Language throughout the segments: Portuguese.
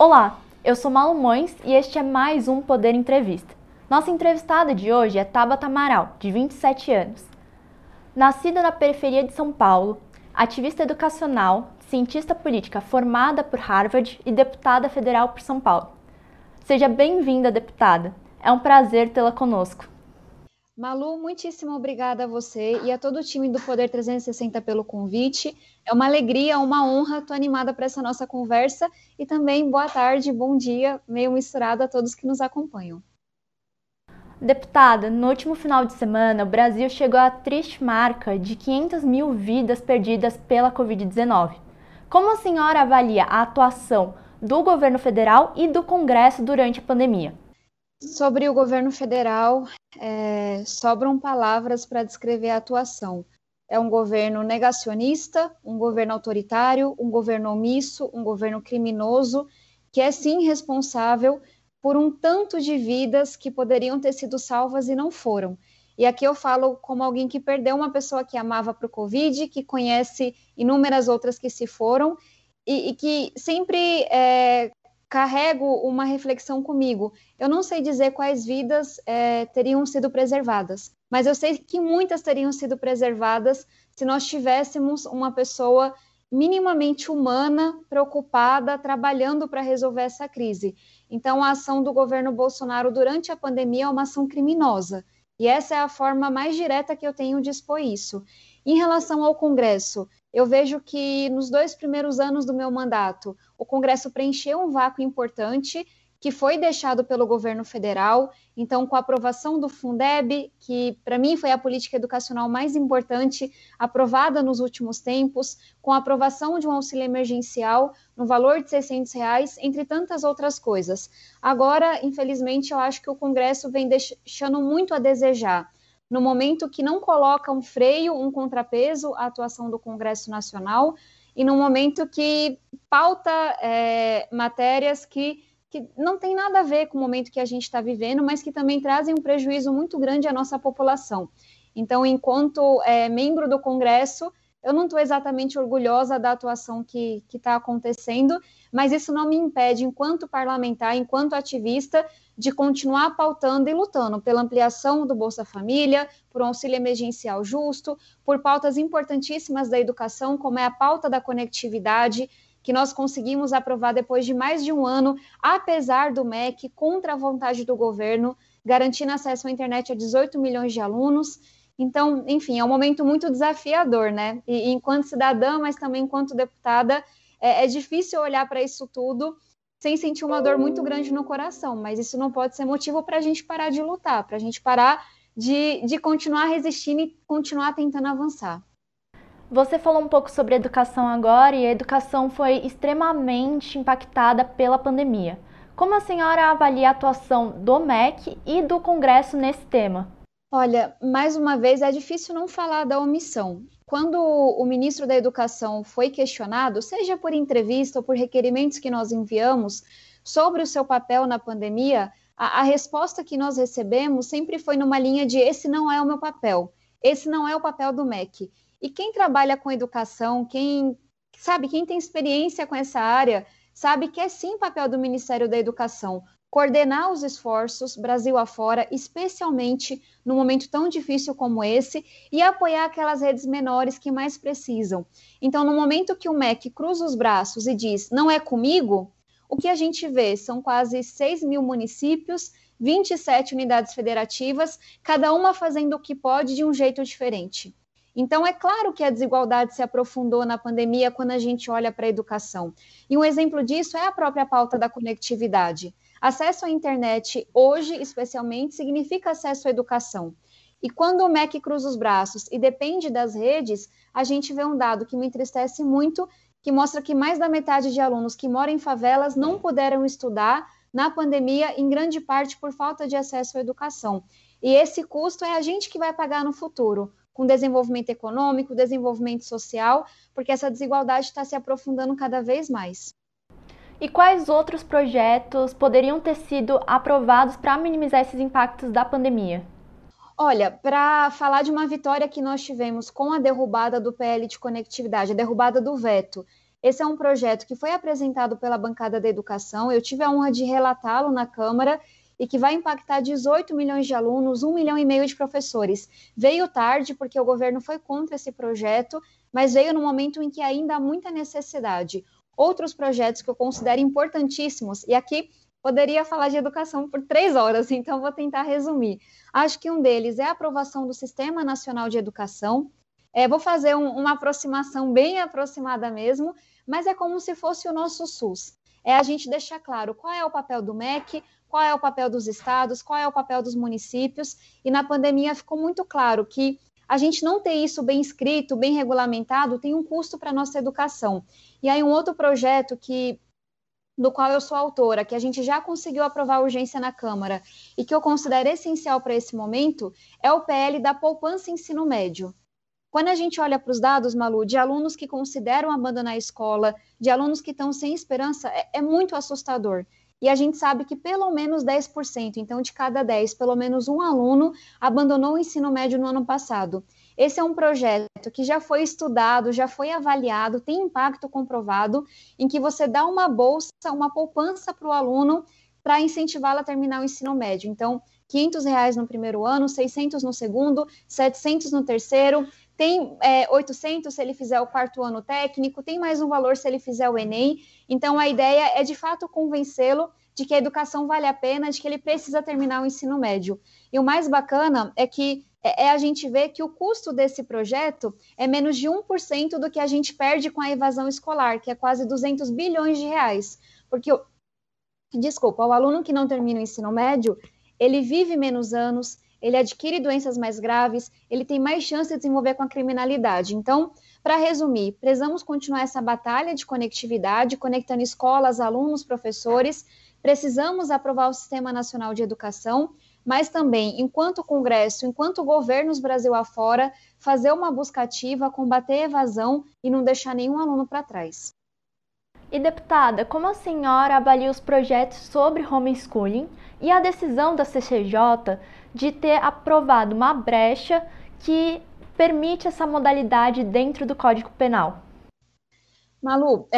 Olá, eu sou Malu Mões e este é mais um Poder Entrevista. Nossa entrevistada de hoje é Tabata Amaral, de 27 anos. Nascida na periferia de São Paulo, ativista educacional, cientista política formada por Harvard e deputada federal por São Paulo. Seja bem-vinda, deputada. É um prazer tê-la conosco. Malu, muitíssimo obrigada a você e a todo o time do Poder 360 pelo convite. É uma alegria, uma honra, estou animada para essa nossa conversa e também boa tarde, bom dia, meio misturado a todos que nos acompanham. Deputada, no último final de semana, o Brasil chegou à triste marca de 500 mil vidas perdidas pela Covid-19. Como a senhora avalia a atuação do governo federal e do Congresso durante a pandemia? Sobre o governo federal, é, sobram palavras para descrever a atuação. É um governo negacionista, um governo autoritário, um governo omisso, um governo criminoso, que é sim responsável por um tanto de vidas que poderiam ter sido salvas e não foram. E aqui eu falo como alguém que perdeu uma pessoa que amava para o Covid, que conhece inúmeras outras que se foram, e, e que sempre é, carrego uma reflexão comigo. Eu não sei dizer quais vidas é, teriam sido preservadas, mas eu sei que muitas teriam sido preservadas se nós tivéssemos uma pessoa minimamente humana, preocupada, trabalhando para resolver essa crise. Então, a ação do governo Bolsonaro durante a pandemia é uma ação criminosa. E essa é a forma mais direta que eu tenho de expor isso. Em relação ao Congresso, eu vejo que nos dois primeiros anos do meu mandato, o Congresso preencheu um vácuo importante que foi deixado pelo governo federal. Então, com a aprovação do Fundeb, que para mim foi a política educacional mais importante aprovada nos últimos tempos, com a aprovação de um auxílio emergencial no valor de 600 reais, entre tantas outras coisas. Agora, infelizmente, eu acho que o Congresso vem deixando muito a desejar no momento que não coloca um freio, um contrapeso à atuação do Congresso Nacional, e no momento que pauta é, matérias que, que não tem nada a ver com o momento que a gente está vivendo, mas que também trazem um prejuízo muito grande à nossa população. Então, enquanto é, membro do Congresso, eu não estou exatamente orgulhosa da atuação que está acontecendo, mas isso não me impede, enquanto parlamentar, enquanto ativista, de continuar pautando e lutando pela ampliação do Bolsa Família, por um auxílio emergencial justo, por pautas importantíssimas da educação, como é a pauta da conectividade, que nós conseguimos aprovar depois de mais de um ano, apesar do MEC, contra a vontade do governo, garantindo acesso à internet a 18 milhões de alunos então, enfim, é um momento muito desafiador, né? E, enquanto cidadã, mas também enquanto deputada, é, é difícil olhar para isso tudo sem sentir uma dor muito grande no coração, mas isso não pode ser motivo para a gente parar de lutar, para a gente parar de, de continuar resistindo e continuar tentando avançar. Você falou um pouco sobre educação agora e a educação foi extremamente impactada pela pandemia. Como a senhora avalia a atuação do MEC e do Congresso nesse tema? Olha, mais uma vez é difícil não falar da omissão. Quando o ministro da Educação foi questionado, seja por entrevista ou por requerimentos que nós enviamos sobre o seu papel na pandemia, a, a resposta que nós recebemos sempre foi numa linha de esse não é o meu papel, esse não é o papel do MEC. E quem trabalha com educação, quem sabe, quem tem experiência com essa área, sabe que é sim papel do Ministério da Educação coordenar os esforços Brasil afora, especialmente no momento tão difícil como esse, e apoiar aquelas redes menores que mais precisam. Então, no momento que o MEC cruza os braços e diz não é comigo, o que a gente vê são quase 6 mil municípios, 27 unidades federativas, cada uma fazendo o que pode de um jeito diferente. Então, é claro que a desigualdade se aprofundou na pandemia quando a gente olha para a educação. E um exemplo disso é a própria pauta da conectividade. Acesso à internet hoje, especialmente, significa acesso à educação. E quando o MEC cruza os braços e depende das redes, a gente vê um dado que me entristece muito, que mostra que mais da metade de alunos que moram em favelas não puderam estudar na pandemia, em grande parte por falta de acesso à educação. E esse custo é a gente que vai pagar no futuro, com desenvolvimento econômico, desenvolvimento social, porque essa desigualdade está se aprofundando cada vez mais. E quais outros projetos poderiam ter sido aprovados para minimizar esses impactos da pandemia? Olha, para falar de uma vitória que nós tivemos com a derrubada do PL de conectividade, a derrubada do veto, Esse é um projeto que foi apresentado pela bancada da educação. Eu tive a honra de relatá-lo na Câmara e que vai impactar 18 milhões de alunos, 1 milhão e meio de professores. Veio tarde, porque o governo foi contra esse projeto, mas veio no momento em que ainda há muita necessidade. Outros projetos que eu considero importantíssimos, e aqui poderia falar de educação por três horas, então vou tentar resumir. Acho que um deles é a aprovação do Sistema Nacional de Educação. É, vou fazer um, uma aproximação bem aproximada mesmo, mas é como se fosse o nosso SUS. É a gente deixar claro qual é o papel do MEC, qual é o papel dos estados, qual é o papel dos municípios, e na pandemia ficou muito claro que a gente não ter isso bem escrito, bem regulamentado, tem um custo para a nossa educação. E aí um outro projeto que do qual eu sou autora, que a gente já conseguiu aprovar urgência na Câmara e que eu considero essencial para esse momento, é o PL da poupança ensino médio. Quando a gente olha para os dados, Malu, de alunos que consideram abandonar a escola, de alunos que estão sem esperança, é, é muito assustador. E a gente sabe que pelo menos 10%, então de cada 10, pelo menos um aluno abandonou o ensino médio no ano passado. Esse é um projeto que já foi estudado, já foi avaliado, tem impacto comprovado, em que você dá uma bolsa, uma poupança para o aluno para incentivá-lo a terminar o ensino médio. Então, 500 reais no primeiro ano, 600 no segundo, 700 no terceiro, tem é, 800 se ele fizer o quarto ano técnico, tem mais um valor se ele fizer o Enem. Então, a ideia é, de fato, convencê-lo de que a educação vale a pena, de que ele precisa terminar o ensino médio. E o mais bacana é que é, é a gente ver que o custo desse projeto é menos de 1% do que a gente perde com a evasão escolar, que é quase 200 bilhões de reais. Porque, desculpa, o aluno que não termina o ensino médio, ele vive menos anos, ele adquire doenças mais graves, ele tem mais chance de desenvolver com a criminalidade. Então, para resumir, precisamos continuar essa batalha de conectividade, conectando escolas, alunos, professores. Precisamos aprovar o Sistema Nacional de Educação mas também, enquanto Congresso, enquanto governos Brasil afora, fazer uma busca ativa, combater a evasão e não deixar nenhum aluno para trás. E deputada, como a senhora avalia os projetos sobre homeschooling e a decisão da CCJ de ter aprovado uma brecha que permite essa modalidade dentro do Código Penal? Malu,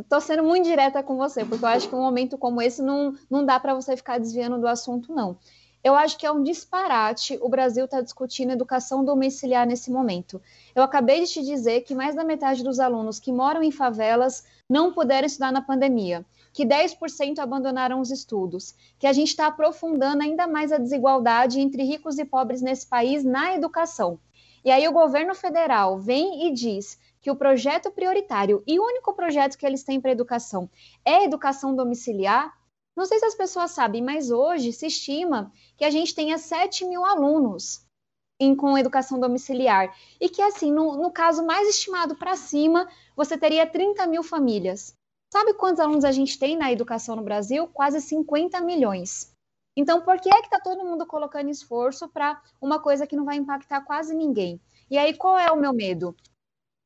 estou é, sendo muito direta com você, porque eu acho que um momento como esse não, não dá para você ficar desviando do assunto, não. Eu acho que é um disparate o Brasil está discutindo educação domiciliar nesse momento. Eu acabei de te dizer que mais da metade dos alunos que moram em favelas não puderam estudar na pandemia, que 10% abandonaram os estudos, que a gente está aprofundando ainda mais a desigualdade entre ricos e pobres nesse país na educação. E aí o governo federal vem e diz que o projeto prioritário e o único projeto que eles têm para educação é educação domiciliar, não sei se as pessoas sabem, mas hoje se estima que a gente tenha 7 mil alunos em, com educação domiciliar. E que, assim, no, no caso mais estimado para cima, você teria 30 mil famílias. Sabe quantos alunos a gente tem na educação no Brasil? Quase 50 milhões. Então, por que é que está todo mundo colocando esforço para uma coisa que não vai impactar quase ninguém? E aí, qual é o meu medo?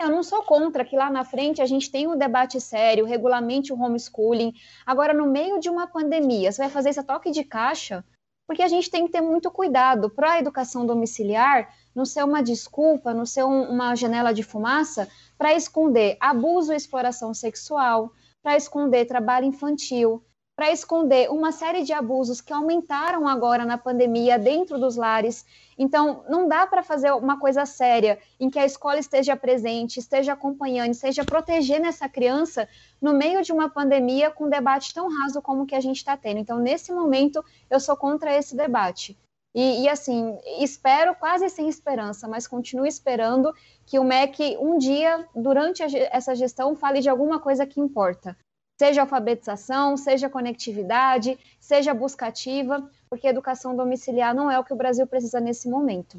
Eu não sou contra que lá na frente a gente tenha um debate sério, regulamente o homeschooling. Agora, no meio de uma pandemia, você vai fazer esse toque de caixa? Porque a gente tem que ter muito cuidado para a educação domiciliar não ser uma desculpa, não ser um, uma janela de fumaça para esconder abuso e exploração sexual, para esconder trabalho infantil, para esconder uma série de abusos que aumentaram agora na pandemia dentro dos lares. Então, não dá para fazer uma coisa séria em que a escola esteja presente, esteja acompanhando, esteja protegendo essa criança no meio de uma pandemia com um debate tão raso como o que a gente está tendo. Então, nesse momento, eu sou contra esse debate. E, e, assim, espero quase sem esperança, mas continuo esperando que o MEC um dia, durante a, essa gestão, fale de alguma coisa que importa seja alfabetização, seja conectividade, seja busca ativa, porque educação domiciliar não é o que o Brasil precisa nesse momento.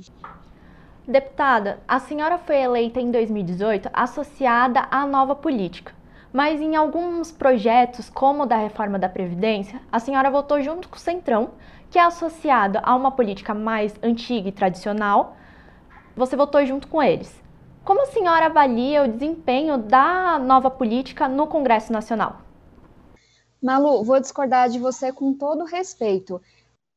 Deputada, a senhora foi eleita em 2018 associada à nova política, mas em alguns projetos, como o da reforma da Previdência, a senhora votou junto com o Centrão, que é associado a uma política mais antiga e tradicional, você votou junto com eles. Como a senhora avalia o desempenho da nova política no Congresso Nacional? Malu, vou discordar de você com todo respeito.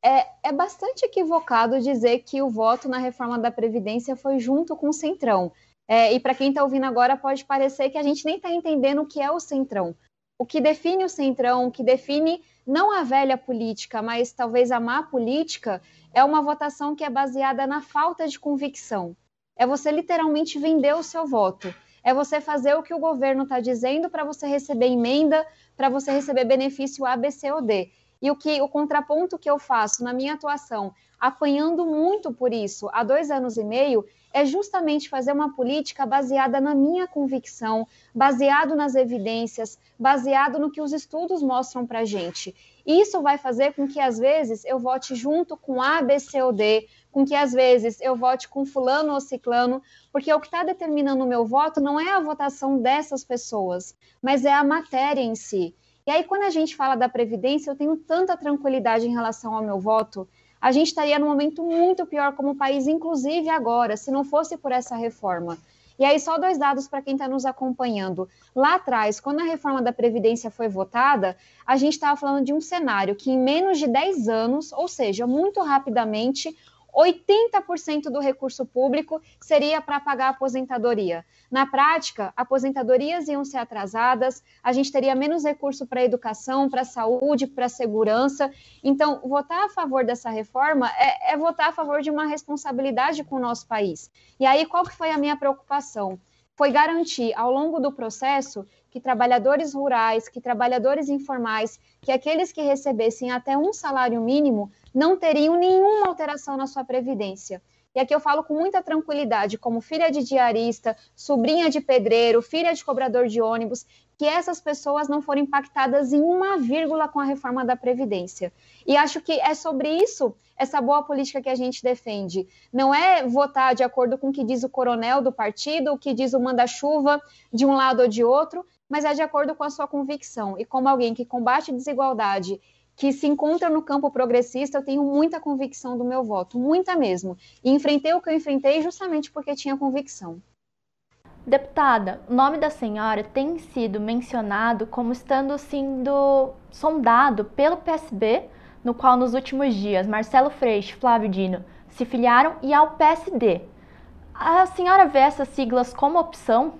É, é bastante equivocado dizer que o voto na reforma da Previdência foi junto com o Centrão. É, e para quem está ouvindo agora, pode parecer que a gente nem está entendendo o que é o centrão. O que define o centrão, o que define não a velha política, mas talvez a má política, é uma votação que é baseada na falta de convicção. É você literalmente vender o seu voto. É você fazer o que o governo está dizendo para você receber emenda, para você receber benefício A, B, C ou D. E o que o contraponto que eu faço na minha atuação, apanhando muito por isso há dois anos e meio, é justamente fazer uma política baseada na minha convicção, baseado nas evidências, baseado no que os estudos mostram para a gente. Isso vai fazer com que, às vezes, eu vote junto com A, B, C ou D, com que, às vezes, eu vote com fulano ou ciclano, porque o que está determinando o meu voto não é a votação dessas pessoas, mas é a matéria em si. E aí, quando a gente fala da Previdência, eu tenho tanta tranquilidade em relação ao meu voto, a gente estaria num momento muito pior como país, inclusive agora, se não fosse por essa reforma. E aí, só dois dados para quem está nos acompanhando. Lá atrás, quando a reforma da Previdência foi votada, a gente estava falando de um cenário que, em menos de 10 anos, ou seja, muito rapidamente, 80% do recurso público seria para pagar a aposentadoria. Na prática, aposentadorias iam ser atrasadas, a gente teria menos recurso para educação, para saúde, para segurança. Então, votar a favor dessa reforma é, é, votar a favor de uma responsabilidade com o nosso país. E aí, qual que foi a minha preocupação? Foi garantir, ao longo do processo, que trabalhadores rurais, que trabalhadores informais, que aqueles que recebessem até um salário mínimo não teriam nenhuma alteração na sua previdência. E aqui eu falo com muita tranquilidade, como filha de diarista, sobrinha de pedreiro, filha de cobrador de ônibus, que essas pessoas não foram impactadas em uma vírgula com a reforma da Previdência. E acho que é sobre isso, essa boa política que a gente defende. Não é votar de acordo com o que diz o coronel do partido, o que diz o manda-chuva de um lado ou de outro, mas é de acordo com a sua convicção. E como alguém que combate desigualdade que se encontra no campo progressista, eu tenho muita convicção do meu voto, muita mesmo. E enfrentei o que eu enfrentei justamente porque tinha convicção. Deputada, o nome da senhora tem sido mencionado como estando sendo sondado pelo PSB, no qual nos últimos dias Marcelo Freixo e Flávio Dino se filiaram, e ao PSD. A senhora vê essas siglas como opção?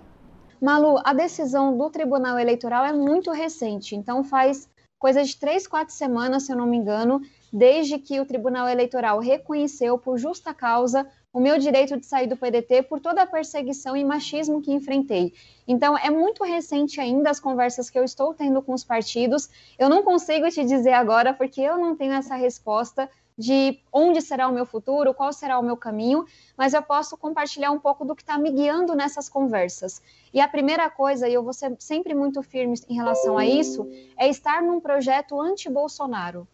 Malu, a decisão do Tribunal Eleitoral é muito recente, então faz coisa de três, quatro semanas, se eu não me engano, desde que o Tribunal Eleitoral reconheceu por justa causa o meu direito de sair do PDT por toda a perseguição e machismo que enfrentei. Então, é muito recente ainda as conversas que eu estou tendo com os partidos. Eu não consigo te dizer agora, porque eu não tenho essa resposta de onde será o meu futuro, qual será o meu caminho, mas eu posso compartilhar um pouco do que está me guiando nessas conversas. E a primeira coisa, e eu vou ser sempre muito firme em relação a isso, é estar num projeto anti-Bolsonaro.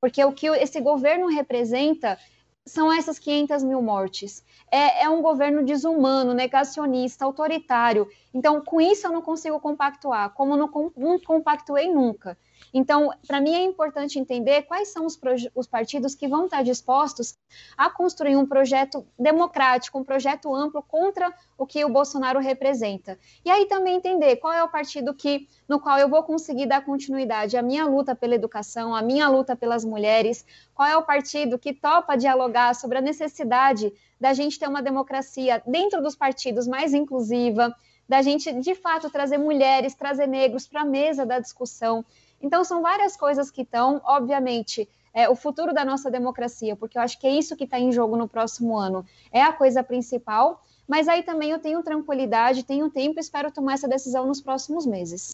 Porque o que esse governo representa são essas 500 mil mortes. É, é, um governo desumano, negacionista, autoritário. Então, com isso eu não consigo compactuar, como não, não compactuei nunca. Então, para mim é importante entender quais são os, os, partidos que vão estar dispostos a construir um projeto democrático, um projeto amplo contra o que o Bolsonaro representa. E aí também entender qual é o partido que, no qual eu vou conseguir dar continuidade à minha luta pela educação, à minha luta pelas mulheres, qual é o partido que topa dialogar sobre a necessidade da gente ter uma democracia dentro dos partidos mais inclusiva, da gente de fato trazer mulheres, trazer negros para a mesa da discussão. Então, são várias coisas que estão, obviamente, é, o futuro da nossa democracia, porque eu acho que é isso que está em jogo no próximo ano, é a coisa principal, mas aí também eu tenho tranquilidade, tenho tempo e espero tomar essa decisão nos próximos meses.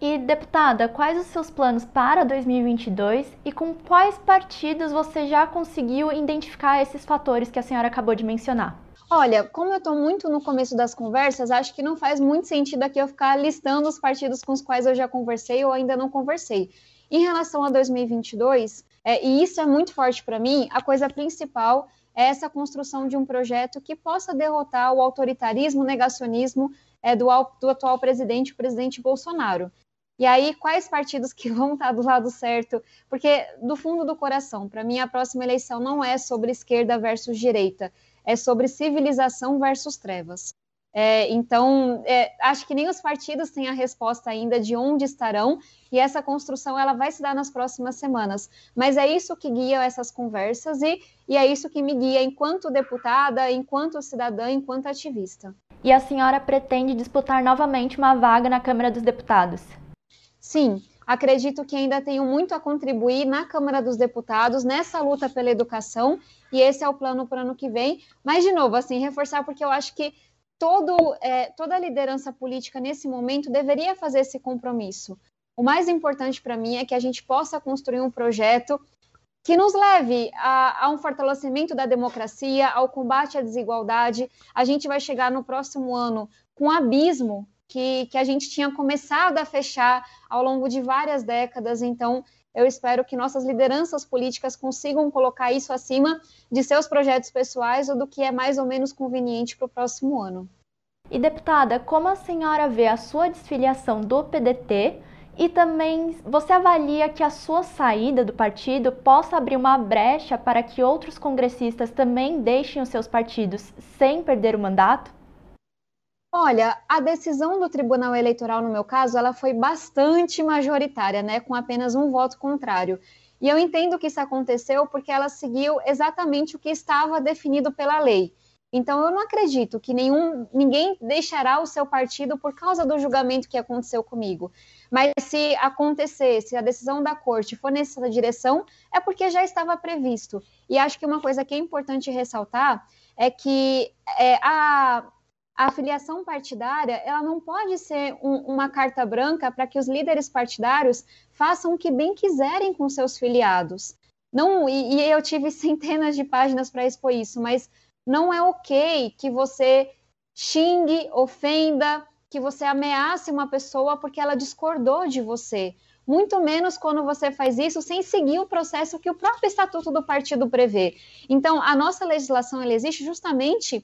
E, deputada, quais os seus planos para 2022 e com quais partidos você já conseguiu identificar esses fatores que a senhora acabou de mencionar? Olha, como eu estou muito no começo das conversas, acho que não faz muito sentido aqui eu ficar listando os partidos com os quais eu já conversei ou ainda não conversei. Em relação a 2022, é, e isso é muito forte para mim, a coisa principal é essa construção de um projeto que possa derrotar o autoritarismo, o negacionismo é, do, do atual presidente, o presidente Bolsonaro. E aí, quais partidos que vão estar do lado certo? Porque, do fundo do coração, para mim, a próxima eleição não é sobre esquerda versus direita, é sobre civilização versus trevas. É, então, é, acho que nem os partidos têm a resposta ainda de onde estarão, e essa construção ela vai se dar nas próximas semanas. Mas é isso que guia essas conversas e, e é isso que me guia enquanto deputada, enquanto cidadã, enquanto ativista. E a senhora pretende disputar novamente uma vaga na Câmara dos Deputados? Sim, acredito que ainda tenho muito a contribuir na Câmara dos Deputados, nessa luta pela educação, e esse é o plano para o ano que vem. Mas, de novo, assim, reforçar, porque eu acho que todo, é, toda a liderança política nesse momento deveria fazer esse compromisso. O mais importante para mim é que a gente possa construir um projeto que nos leve a, a, um fortalecimento da democracia, ao combate à desigualdade. A gente vai chegar no próximo ano com um abismo que, que a gente tinha começado a fechar ao longo de várias décadas. Então, eu espero que nossas lideranças políticas consigam colocar isso acima de seus projetos pessoais ou do que é mais ou menos conveniente para o próximo ano. E deputada, como a senhora vê a sua desfiliação do PDT e também você avalia que a sua saída do partido possa abrir uma brecha para que outros congressistas também deixem os seus partidos sem perder o mandato? Olha, a decisão do Tribunal Eleitoral, no meu caso, ela foi bastante majoritária, né, com apenas um voto contrário. E eu entendo que isso aconteceu porque ela seguiu exatamente o que estava definido pela lei. Então, eu não acredito que nenhum, ninguém deixará o seu partido por causa do julgamento que aconteceu comigo. Mas se acontecer, se a decisão da corte for nessa direção, é porque já estava previsto. E acho que uma coisa que é importante ressaltar é que é, a, a filiação partidária ela não pode ser um, uma carta branca para que os líderes partidários façam o que bem quiserem com seus filiados. Não, e, e eu tive centenas de páginas para expor isso, mas não é ok que você xingue, ofenda, que você ameace uma pessoa porque ela discordou de você. Muito menos quando você faz isso sem seguir o processo que o próprio estatuto do partido prevê. Então, a nossa legislação existe justamente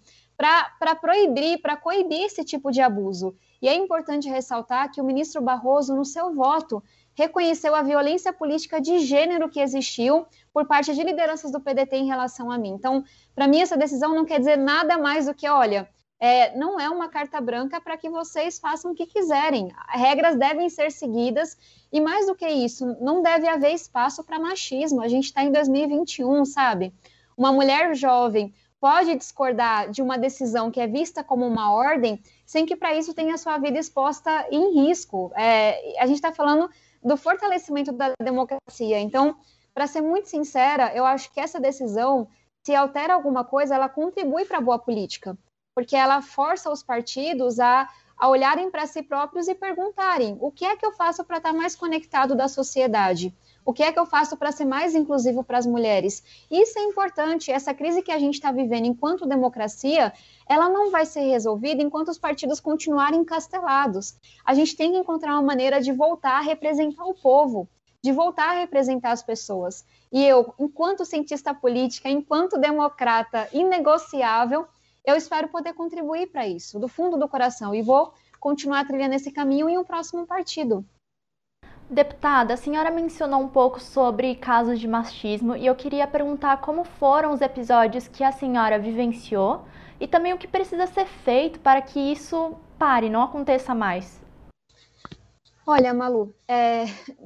para proibir, para coibir esse tipo de abuso. E é importante ressaltar que o ministro Barroso, no seu voto, reconheceu a violência política de gênero que existiu por parte de lideranças do PDT em relação a mim. Então, para mim, essa decisão não quer dizer nada mais do que, olha, é, não é uma carta branca para que vocês façam o que quiserem. Regras devem ser seguidas e, mais do que isso, não deve haver espaço para machismo. A gente está em 2021, sabe? Uma mulher jovem pode discordar de uma decisão que é vista como uma ordem, sem que para isso tenha sua vida exposta em risco. É, a gente está falando do fortalecimento da democracia. Então, para ser muito sincera, eu acho que essa decisão, se altera alguma coisa, ela contribui para a boa política, porque ela força os partidos a, a olharem para si próprios e perguntarem: o que é que eu faço para estar tá mais conectado da sociedade? O que é que eu faço para ser mais inclusivo para as mulheres? Isso é importante. Essa crise que a gente está vivendo enquanto democracia, ela não vai ser resolvida enquanto os partidos continuarem encastelados. A gente tem que encontrar uma maneira de voltar a representar o povo, de voltar a representar as pessoas. E eu, enquanto cientista política, enquanto democrata inegociável, eu espero poder contribuir para isso, do fundo do coração, e vou continuar trilhando esse caminho em um próximo partido. Deputada, a senhora mencionou um pouco sobre casos de machismo e eu queria perguntar como foram os episódios que a senhora vivenciou e também o que precisa ser feito para que isso pare, não aconteça mais. Olha, Malu, é,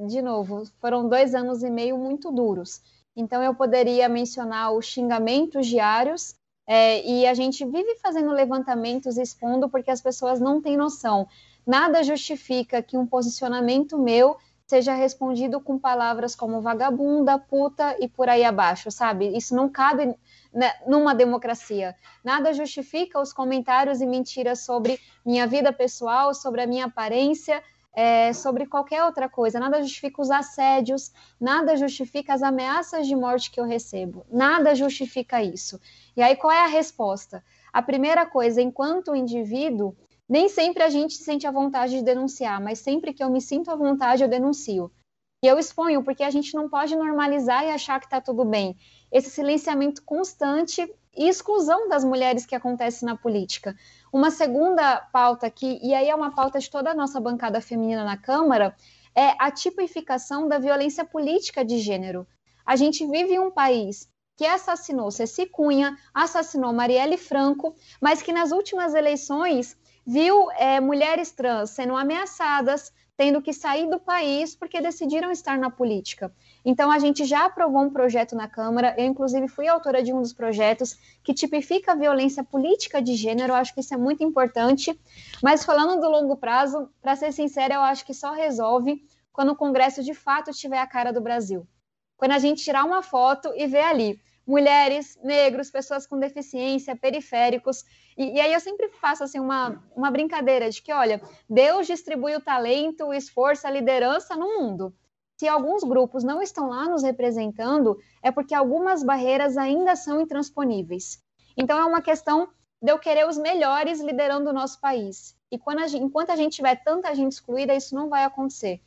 de novo, foram dois anos e meio muito duros. Então, eu poderia mencionar os xingamentos diários, é, e a gente vive fazendo levantamentos expondo porque as pessoas não têm noção. Nada justifica que um posicionamento meu seja respondido com palavras como vagabunda, puta e por aí abaixo, sabe? Isso não cabe né, numa democracia. Nada justifica os comentários e mentiras sobre minha vida pessoal, sobre a minha aparência, é, sobre qualquer outra coisa. Nada justifica os assédios, nada justifica as ameaças de morte que eu recebo. Nada justifica isso. E aí, qual é a resposta? A primeira coisa, enquanto indivíduo, nem sempre a gente sente a vontade de denunciar, mas sempre que eu me sinto à vontade, eu denuncio. E eu exponho, porque a gente não pode normalizar e achar que está tudo bem. Esse silenciamento constante e exclusão das mulheres que acontece na política. Uma segunda pauta aqui, e aí é uma pauta de toda a nossa bancada feminina na Câmara, é a tipificação da violência política de gênero. A gente vive em um país que assassinou Ceci Cunha, assassinou Marielle Franco, mas que nas últimas eleições viu é, mulheres trans sendo ameaçadas, tendo que sair do país porque decidiram estar na política. Então, a gente já aprovou um projeto na Câmara, eu, inclusive, fui autora de um dos projetos que tipifica a violência política de gênero, eu acho que isso é muito importante. Mas, falando do longo prazo, para ser sincera, eu acho que só resolve quando o Congresso de fato tiver a cara do Brasil. Quando a gente tirar uma foto e ver ali mulheres, negros, pessoas com deficiência, periféricos. E, e, aí eu sempre faço assim uma, uma brincadeira de que, olha, Deus distribui o talento, o esforço, a liderança no mundo. Se alguns grupos não estão lá nos representando, é porque algumas barreiras ainda são intransponíveis. Então é uma questão de eu querer os melhores liderando o nosso país. E a gente, enquanto a gente tiver tanta gente excluída, isso não vai acontecer.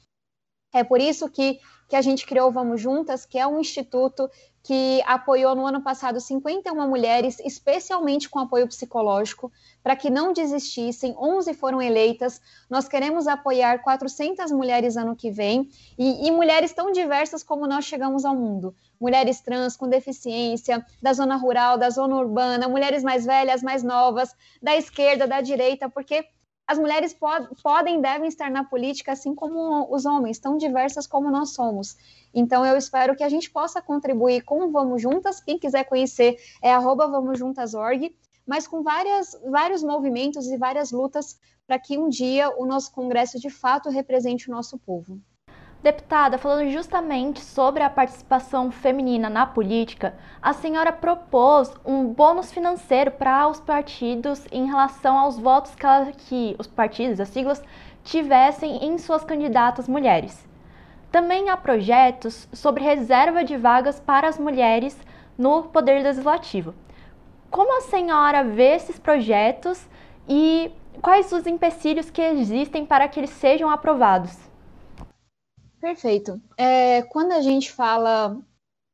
É por isso que, que a gente criou Vamos Juntas, que é um instituto que apoiou no ano passado 51 mulheres, especialmente com apoio psicológico, para que não desistissem. 11 foram eleitas. Nós queremos apoiar 400 mulheres ano que vem e, e mulheres tão diversas como nós chegamos ao mundo. Mulheres trans com deficiência, da zona rural, da zona urbana, mulheres mais velhas, mais novas, da esquerda, da direita, porque as mulheres pod podem e devem estar na política assim como os homens, tão diversas como nós somos. Então, eu espero que a gente possa contribuir com Vamos Juntas. Quem quiser conhecer é arroba Vamos Juntas.org, mas com várias, vários movimentos e várias lutas para que um dia o nosso Congresso de fato represente o nosso povo. Deputada, falando justamente sobre a participação feminina na política, a senhora propôs um bônus financeiro para os partidos em relação aos votos que, os partidos, as siglas, tivessem em suas candidatas mulheres. Também há projetos sobre reserva de vagas para as mulheres no Poder Legislativo. Como a senhora vê esses projetos e quais os empecilhos que existem para que eles sejam aprovados? Perfeito. É, quando a gente fala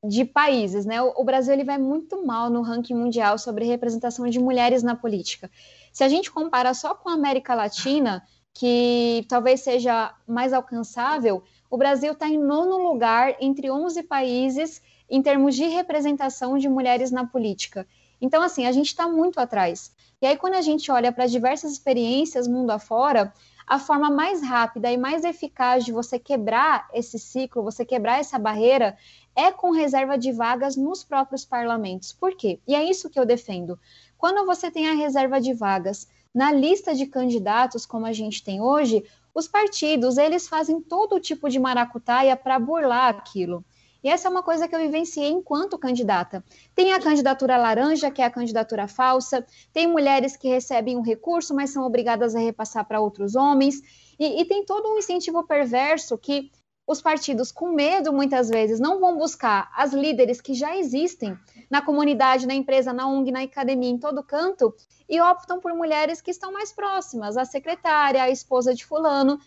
de países, né? O, Brasil ele vai muito mal no ranking mundial sobre representação de mulheres na política. Se a gente compara só com a América Latina, que talvez seja mais alcançável, o Brasil está em nono lugar entre 11 países em termos de representação de mulheres na política. Então, assim, a gente está muito atrás. E aí, quando a gente olha para diversas experiências mundo afora, a forma mais rápida e mais eficaz de você quebrar esse ciclo, você quebrar essa barreira, é com reserva de vagas nos próprios parlamentos. Por quê? E é isso que eu defendo. Quando você tem a reserva de vagas na lista de candidatos, como a gente tem hoje, os partidos, eles fazem todo tipo de maracutaia para burlar aquilo. E essa é uma coisa que eu vivenciei enquanto candidata. Tem a candidatura laranja, que é a candidatura falsa, tem mulheres que recebem um recurso, mas são obrigadas a repassar para outros homens, e, e tem todo um incentivo perverso que os partidos, com medo, muitas vezes, não vão buscar as líderes que já existem na comunidade, na empresa, na ONG, na academia, em todo canto, e optam por mulheres que estão mais próximas, a secretária, a esposa de fulano.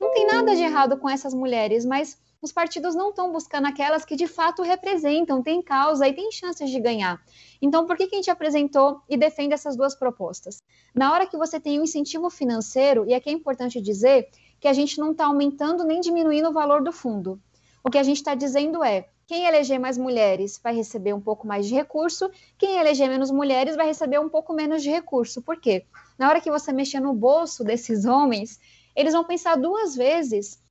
Não tem nada de errado com essas mulheres, mas os partidos não estão buscando aquelas que de fato representam, têm causa e têm chances de ganhar. Então, por que, que a gente apresentou e defende essas duas propostas? Na hora que você tem um incentivo financeiro, e aqui é importante dizer que a gente não está aumentando nem diminuindo o valor do fundo. O que a gente está dizendo é: quem eleger mais mulheres vai receber um pouco mais de recurso, quem eleger menos mulheres vai receber um pouco menos de recurso. Por quê? Na hora que você mexer no bolso desses homens, eles vão pensar duas vezes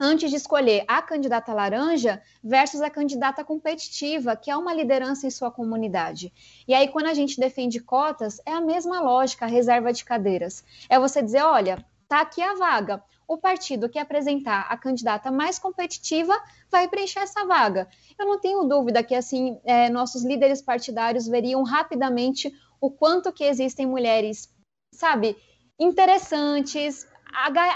antes de escolher a candidata laranja versus a candidata competitiva, que é uma liderança em sua comunidade. E aí, quando a gente defende cotas, é a mesma lógica, a reserva de cadeiras. É você dizer, olha, tá aqui a vaga. O partido que apresentar a candidata mais competitiva vai preencher essa vaga. Eu não tenho dúvida que assim é, nossos líderes partidários veriam rapidamente o quanto que existem mulheres, sabe, interessantes,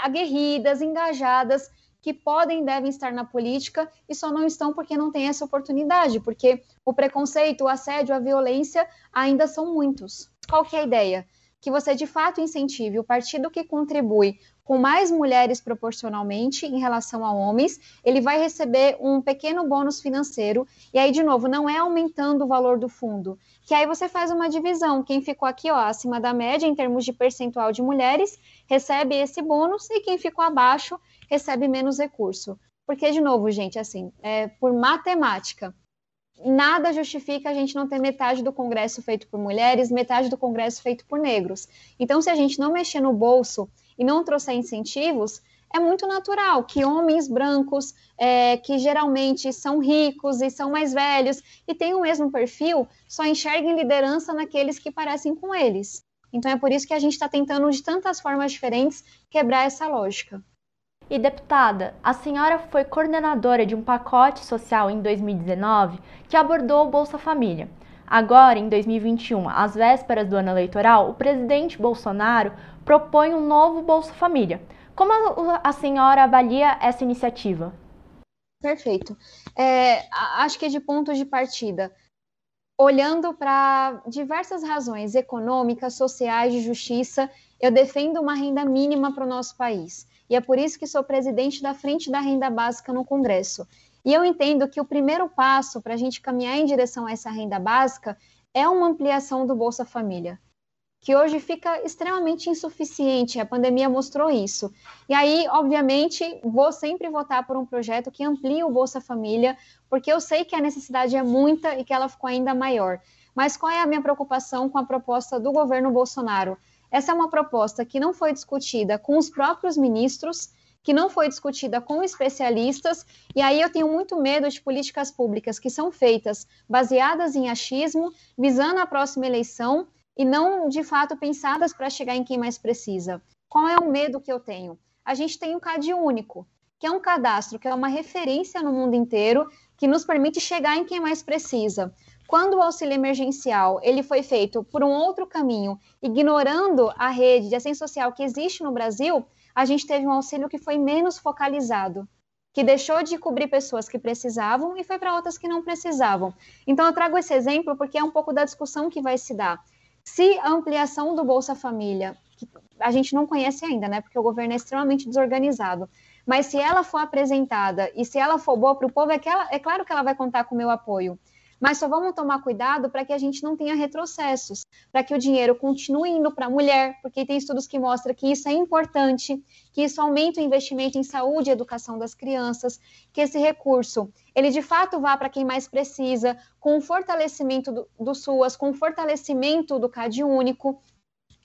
aguerridas, engajadas, que podem e devem estar na política e só não estão porque não têm essa oportunidade, porque o preconceito, o assédio, a violência ainda são muitos. Qual que é a ideia? Que você de fato incentive o partido que contribui com mais mulheres proporcionalmente em relação a homens, ele vai receber um pequeno bônus financeiro, e aí, de novo, não é aumentando o valor do fundo, que aí você faz uma divisão. Quem ficou aqui, ó, acima da média em termos de percentual de mulheres, recebe esse bônus, e quem ficou abaixo recebe menos recurso. Porque, de novo, gente, assim, é, por matemática, nada justifica a gente não ter metade do Congresso feito por mulheres, metade do Congresso feito por negros. Então, se a gente não mexer no bolso e não trouxer incentivos, é muito natural que homens brancos, é, que geralmente são ricos e são mais velhos e têm o mesmo perfil, só enxerguem liderança naqueles que parecem com eles. Então é por isso que a gente está tentando, de tantas formas diferentes, quebrar essa lógica. E deputada, a senhora foi coordenadora de um pacote social em 2019 que abordou o Bolsa Família. Agora, em 2021, às vésperas do ano eleitoral, o presidente Bolsonaro propõe um novo Bolsa Família. Como a, senhora avalia essa iniciativa? Perfeito. É, acho que é de pontos de partida. Olhando para diversas razões econômicas, sociais, de justiça, eu defendo uma renda mínima para o nosso país. E é por isso que sou presidente da Frente da Renda Básica no Congresso. E eu entendo que o primeiro passo para a gente caminhar em direção a essa renda básica é uma ampliação do Bolsa Família que hoje fica extremamente insuficiente. A pandemia mostrou isso. E aí, obviamente, vou sempre votar por um projeto que amplie o Bolsa Família, porque eu sei que a necessidade é muita e que ela ficou ainda maior. Mas qual é a minha preocupação com a proposta do governo Bolsonaro? Essa é uma proposta que não foi discutida com os próprios ministros, que não foi discutida com especialistas, e aí eu tenho muito medo de políticas públicas que são feitas baseadas em achismo, visando a próxima eleição e não de fato pensadas para chegar em quem mais precisa. Qual é o medo que eu tenho? A gente tem um CAD único, que é um cadastro que é uma referência no mundo inteiro, que nos permite chegar em quem mais precisa. Quando o auxílio emergencial ele foi feito por um outro caminho, ignorando a rede de assistência social que existe no Brasil, a gente teve um auxílio que foi menos focalizado, que deixou de cobrir pessoas que precisavam e foi para outras que não precisavam. Então eu trago esse exemplo porque é um pouco da discussão que vai se dar. Se a ampliação do Bolsa Família, que a gente não conhece ainda, né, porque o governo é extremamente desorganizado, mas se ela for apresentada e se ela for boa para o povo, é, ela, é claro que ela vai contar com o meu apoio. Mas só vamos tomar cuidado para que a gente não tenha retrocessos, para que o dinheiro continue indo para a mulher, porque tem estudos que mostram que isso é importante, que isso aumenta o investimento em saúde e educação das crianças, que esse recurso ele de fato vá para quem mais precisa, com o fortalecimento do, do SUAS, com o fortalecimento do CAD único.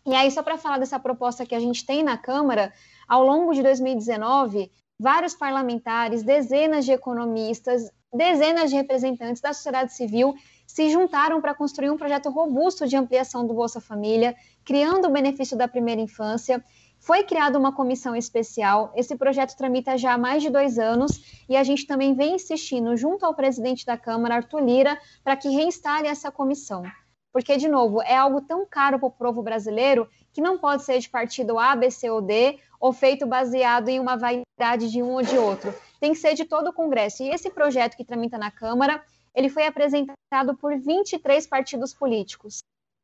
E aí, só para falar dessa proposta que a gente tem na Câmara, ao longo de 2019, vários parlamentares, dezenas de economistas, dezenas de representantes da sociedade civil se juntaram para construir um projeto robusto de ampliação do Bolsa Família, criando o benefício da primeira infância. Foi criada uma comissão especial, esse projeto tramita já há mais de dois anos e a gente também vem insistindo, junto ao presidente da Câmara, Arthur Lira, para que reinstale essa comissão. Porque, de novo, é algo tão caro para o povo brasileiro que não pode ser de partido A, B, C ou D, ou feito baseado em uma vaidade de um ou de outro. Tem que ser de todo o Congresso. E esse projeto que tramita na Câmara, ele foi apresentado por 23 partidos políticos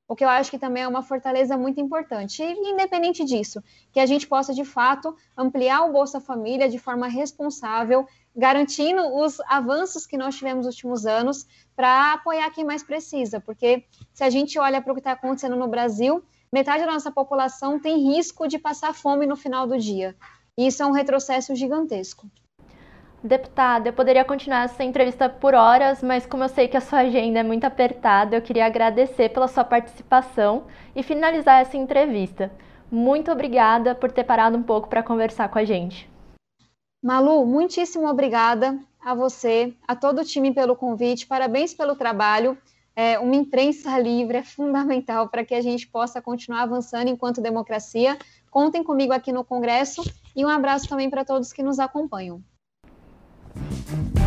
o que eu acho que também é uma fortaleza muito importante. E, independente disso, que a gente possa, de fato, ampliar o Bolsa Família de forma responsável, garantindo os avanços que nós tivemos nos últimos anos para apoiar quem mais precisa, porque se a gente olha para o que está acontecendo no Brasil, metade da nossa população tem risco de passar fome no final do dia. E isso é um retrocesso gigantesco. Deputada, eu poderia continuar essa entrevista por horas, mas como eu sei que a sua agenda é muito apertada, eu queria agradecer pela sua participação e finalizar essa entrevista. Muito obrigada por ter parado um pouco para conversar com a gente. Malu, muitíssimo obrigada a você, a todo o time pelo convite, parabéns pelo trabalho. É, uma imprensa livre é fundamental para que a gente possa continuar avançando enquanto democracia. Contem comigo aqui no Congresso e um abraço também para todos que nos acompanham. Mm-hmm.